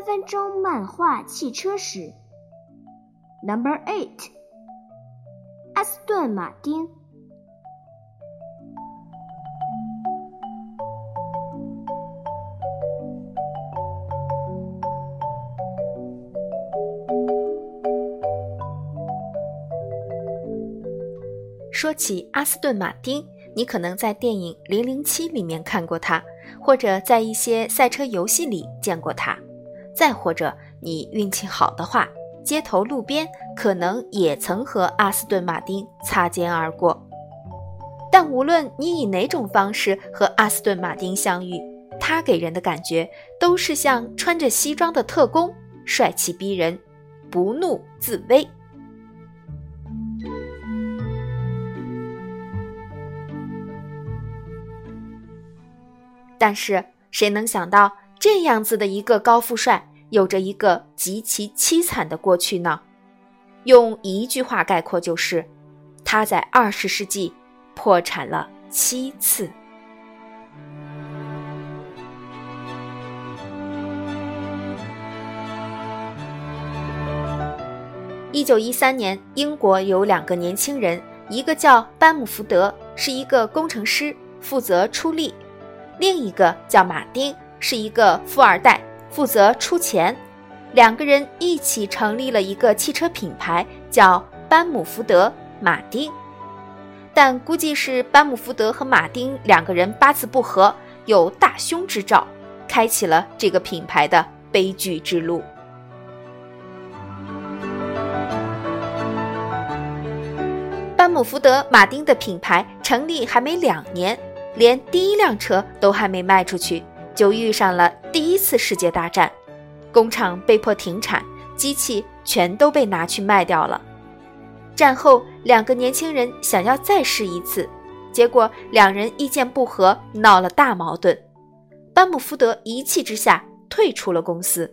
三分钟漫画汽车史。Number eight，阿斯顿马丁。说起阿斯顿马丁，你可能在电影《零零七》里面看过它，或者在一些赛车游戏里见过它，再或者你运气好的话，街头路边可能也曾和阿斯顿马丁擦肩而过。但无论你以哪种方式和阿斯顿马丁相遇，他给人的感觉都是像穿着西装的特工，帅气逼人，不怒自威。但是谁能想到，这样子的一个高富帅，有着一个极其凄惨的过去呢？用一句话概括就是，他在二十世纪破产了七次。一九一三年，英国有两个年轻人，一个叫班姆福德，是一个工程师，负责出力。另一个叫马丁，是一个富二代，负责出钱。两个人一起成立了一个汽车品牌，叫班姆福德马丁。但估计是班姆福德和马丁两个人八字不合，有大凶之兆，开启了这个品牌的悲剧之路。班姆福德马丁的品牌成立还没两年。连第一辆车都还没卖出去，就遇上了第一次世界大战，工厂被迫停产，机器全都被拿去卖掉了。战后，两个年轻人想要再试一次，结果两人意见不合，闹了大矛盾。班姆福德一气之下退出了公司，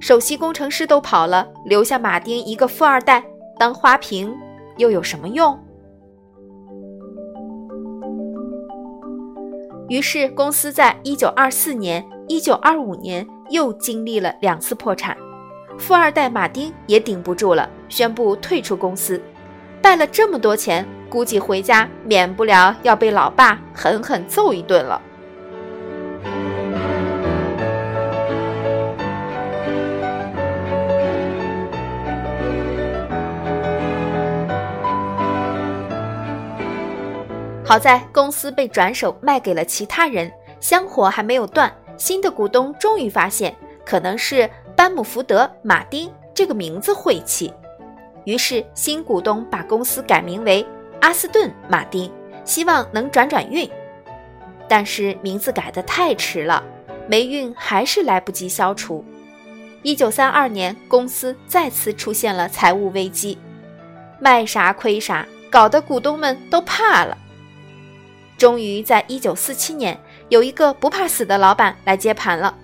首席工程师都跑了，留下马丁一个富二代当花瓶，又有什么用？于是，公司在一九二四年、一九二五年又经历了两次破产。富二代马丁也顶不住了，宣布退出公司。败了这么多钱，估计回家免不了要被老爸狠狠揍一顿了。好在公司被转手卖给了其他人，香火还没有断。新的股东终于发现，可能是班姆福德马丁这个名字晦气，于是新股东把公司改名为阿斯顿马丁，希望能转转运。但是名字改得太迟了，霉运还是来不及消除。一九三二年，公司再次出现了财务危机，卖啥亏啥，搞得股东们都怕了。终于在一九四七年，有一个不怕死的老板来接盘了，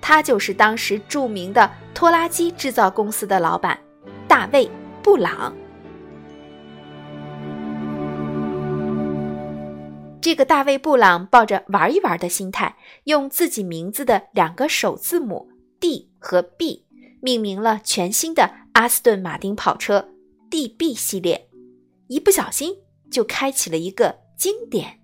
他就是当时著名的拖拉机制造公司的老板大卫·布朗。这个大卫·布朗抱着玩一玩的心态，用自己名字的两个首字母 D 和 B 命名了全新的阿斯顿马丁跑车 DB 系列，一不小心就开启了一个经典。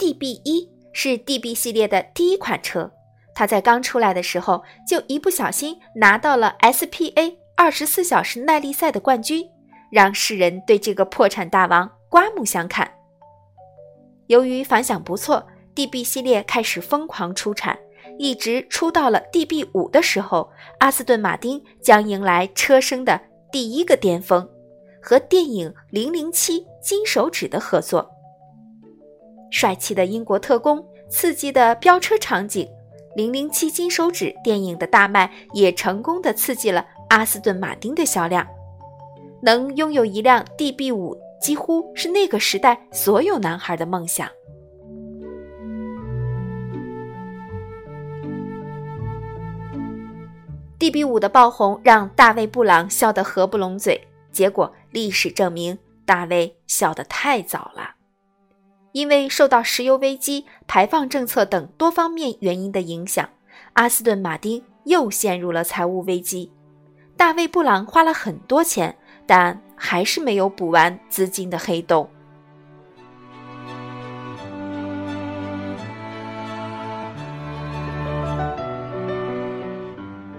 DB 一是 DB 系列的第一款车，它在刚出来的时候就一不小心拿到了 SPA 二十四小时耐力赛的冠军，让世人对这个破产大王刮目相看。由于反响不错，DB 系列开始疯狂出产，一直出到了 DB 五的时候，阿斯顿马丁将迎来车身的第一个巅峰，和电影《零零七金手指》的合作。帅气的英国特工，刺激的飙车场景，《零零七金手指》电影的大卖也成功的刺激了阿斯顿马丁的销量。能拥有一辆 DB 五，几乎是那个时代所有男孩的梦想。DB 五的爆红让大卫·布朗笑得合不拢嘴，结果历史证明，大卫笑得太早了。因为受到石油危机、排放政策等多方面原因的影响，阿斯顿马丁又陷入了财务危机。大卫·布朗花了很多钱，但还是没有补完资金的黑洞。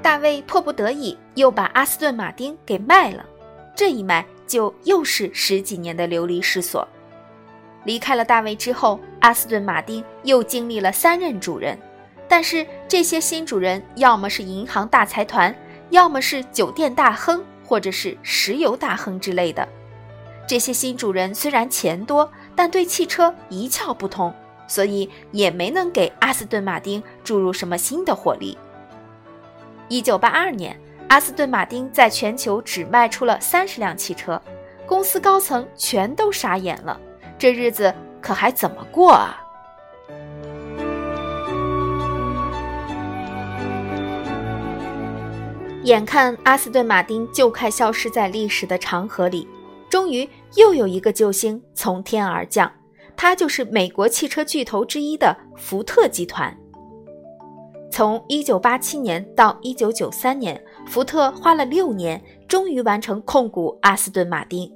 大卫迫不得已又把阿斯顿马丁给卖了，这一卖就又是十几年的流离失所。离开了大卫之后，阿斯顿马丁又经历了三任主人，但是这些新主人要么是银行大财团。要么是酒店大亨，或者是石油大亨之类的。这些新主人虽然钱多，但对汽车一窍不通，所以也没能给阿斯顿马丁注入什么新的活力。一九八二年，阿斯顿马丁在全球只卖出了三十辆汽车，公司高层全都傻眼了，这日子可还怎么过啊？眼看阿斯顿马丁就快消失在历史的长河里，终于又有一个救星从天而降，他就是美国汽车巨头之一的福特集团。从1987年到1993年，福特花了六年，终于完成控股阿斯顿马丁。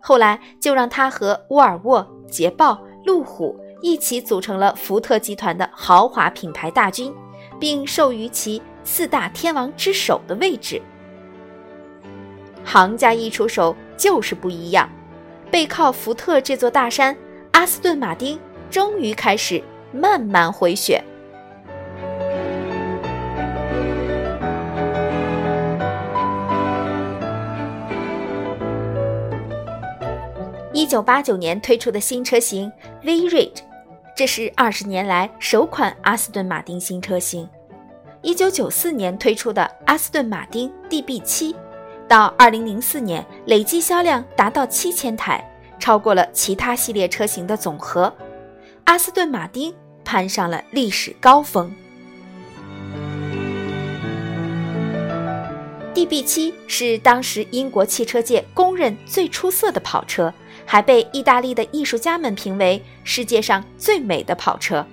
后来就让他和沃尔沃、捷豹、路虎一起组成了福特集团的豪华品牌大军，并授予其。四大天王之首的位置，行家一出手就是不一样。背靠福特这座大山，阿斯顿马丁终于开始慢慢回血。一九八九年推出的新车型 V-Rage，这是二十年来首款阿斯顿马丁新车型。一九九四年推出的阿斯顿马丁 DB7，到二零零四年累计销量达到七千台，超过了其他系列车型的总和。阿斯顿马丁攀上了历史高峰。DB7 是当时英国汽车界公认最出色的跑车，还被意大利的艺术家们评为世界上最美的跑车。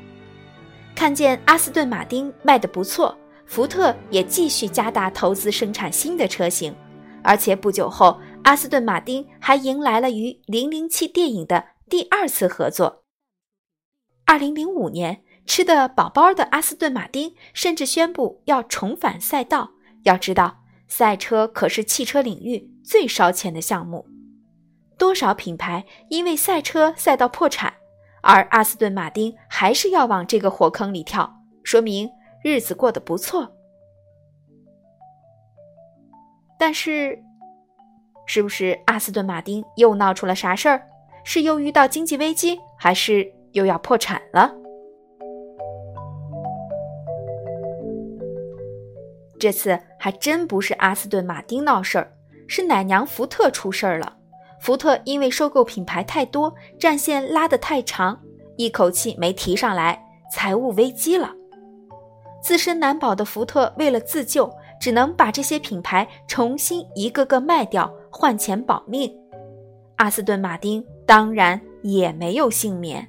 看见阿斯顿马丁卖得不错，福特也继续加大投资生产新的车型，而且不久后，阿斯顿马丁还迎来了与《零零七》电影的第二次合作。二零零五年，吃得饱饱的阿斯顿马丁甚至宣布要重返赛道。要知道，赛车可是汽车领域最烧钱的项目，多少品牌因为赛车赛道破产。而阿斯顿马丁还是要往这个火坑里跳，说明日子过得不错。但是，是不是阿斯顿马丁又闹出了啥事儿？是又遇到经济危机，还是又要破产了？这次还真不是阿斯顿马丁闹事儿，是奶娘福特出事儿了。福特因为收购品牌太多，战线拉得太长，一口气没提上来，财务危机了。自身难保的福特为了自救，只能把这些品牌重新一个个卖掉，换钱保命。阿斯顿马丁当然也没有幸免。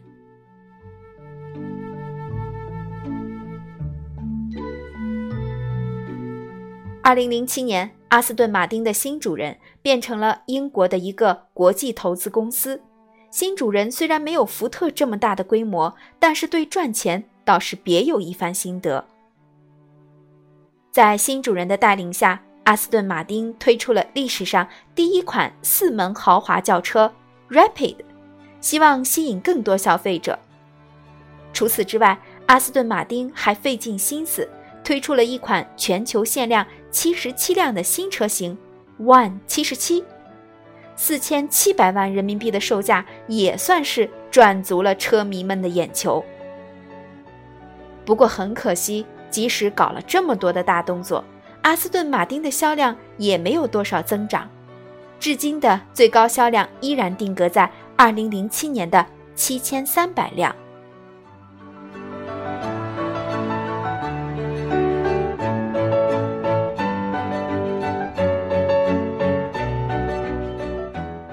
二零零七年。阿斯顿马丁的新主人变成了英国的一个国际投资公司。新主人虽然没有福特这么大的规模，但是对赚钱倒是别有一番心得。在新主人的带领下，阿斯顿马丁推出了历史上第一款四门豪华轿车 Rapid，希望吸引更多消费者。除此之外，阿斯顿马丁还费尽心思。推出了一款全球限量七十七辆的新车型，One 七十七，四千七百万人民币的售价也算是赚足了车迷们的眼球。不过很可惜，即使搞了这么多的大动作，阿斯顿马丁的销量也没有多少增长，至今的最高销量依然定格在二零零七年的七千三百辆。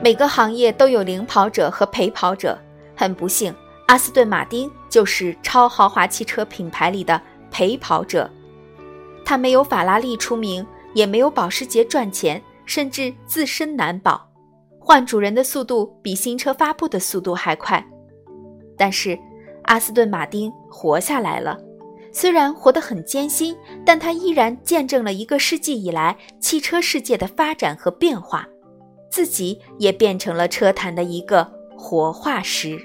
每个行业都有领跑者和陪跑者，很不幸，阿斯顿马丁就是超豪华汽车品牌里的陪跑者。它没有法拉利出名，也没有保时捷赚钱，甚至自身难保，换主人的速度比新车发布的速度还快。但是，阿斯顿马丁活下来了。虽然活得很艰辛，但他依然见证了一个世纪以来汽车世界的发展和变化，自己也变成了车坛的一个活化石。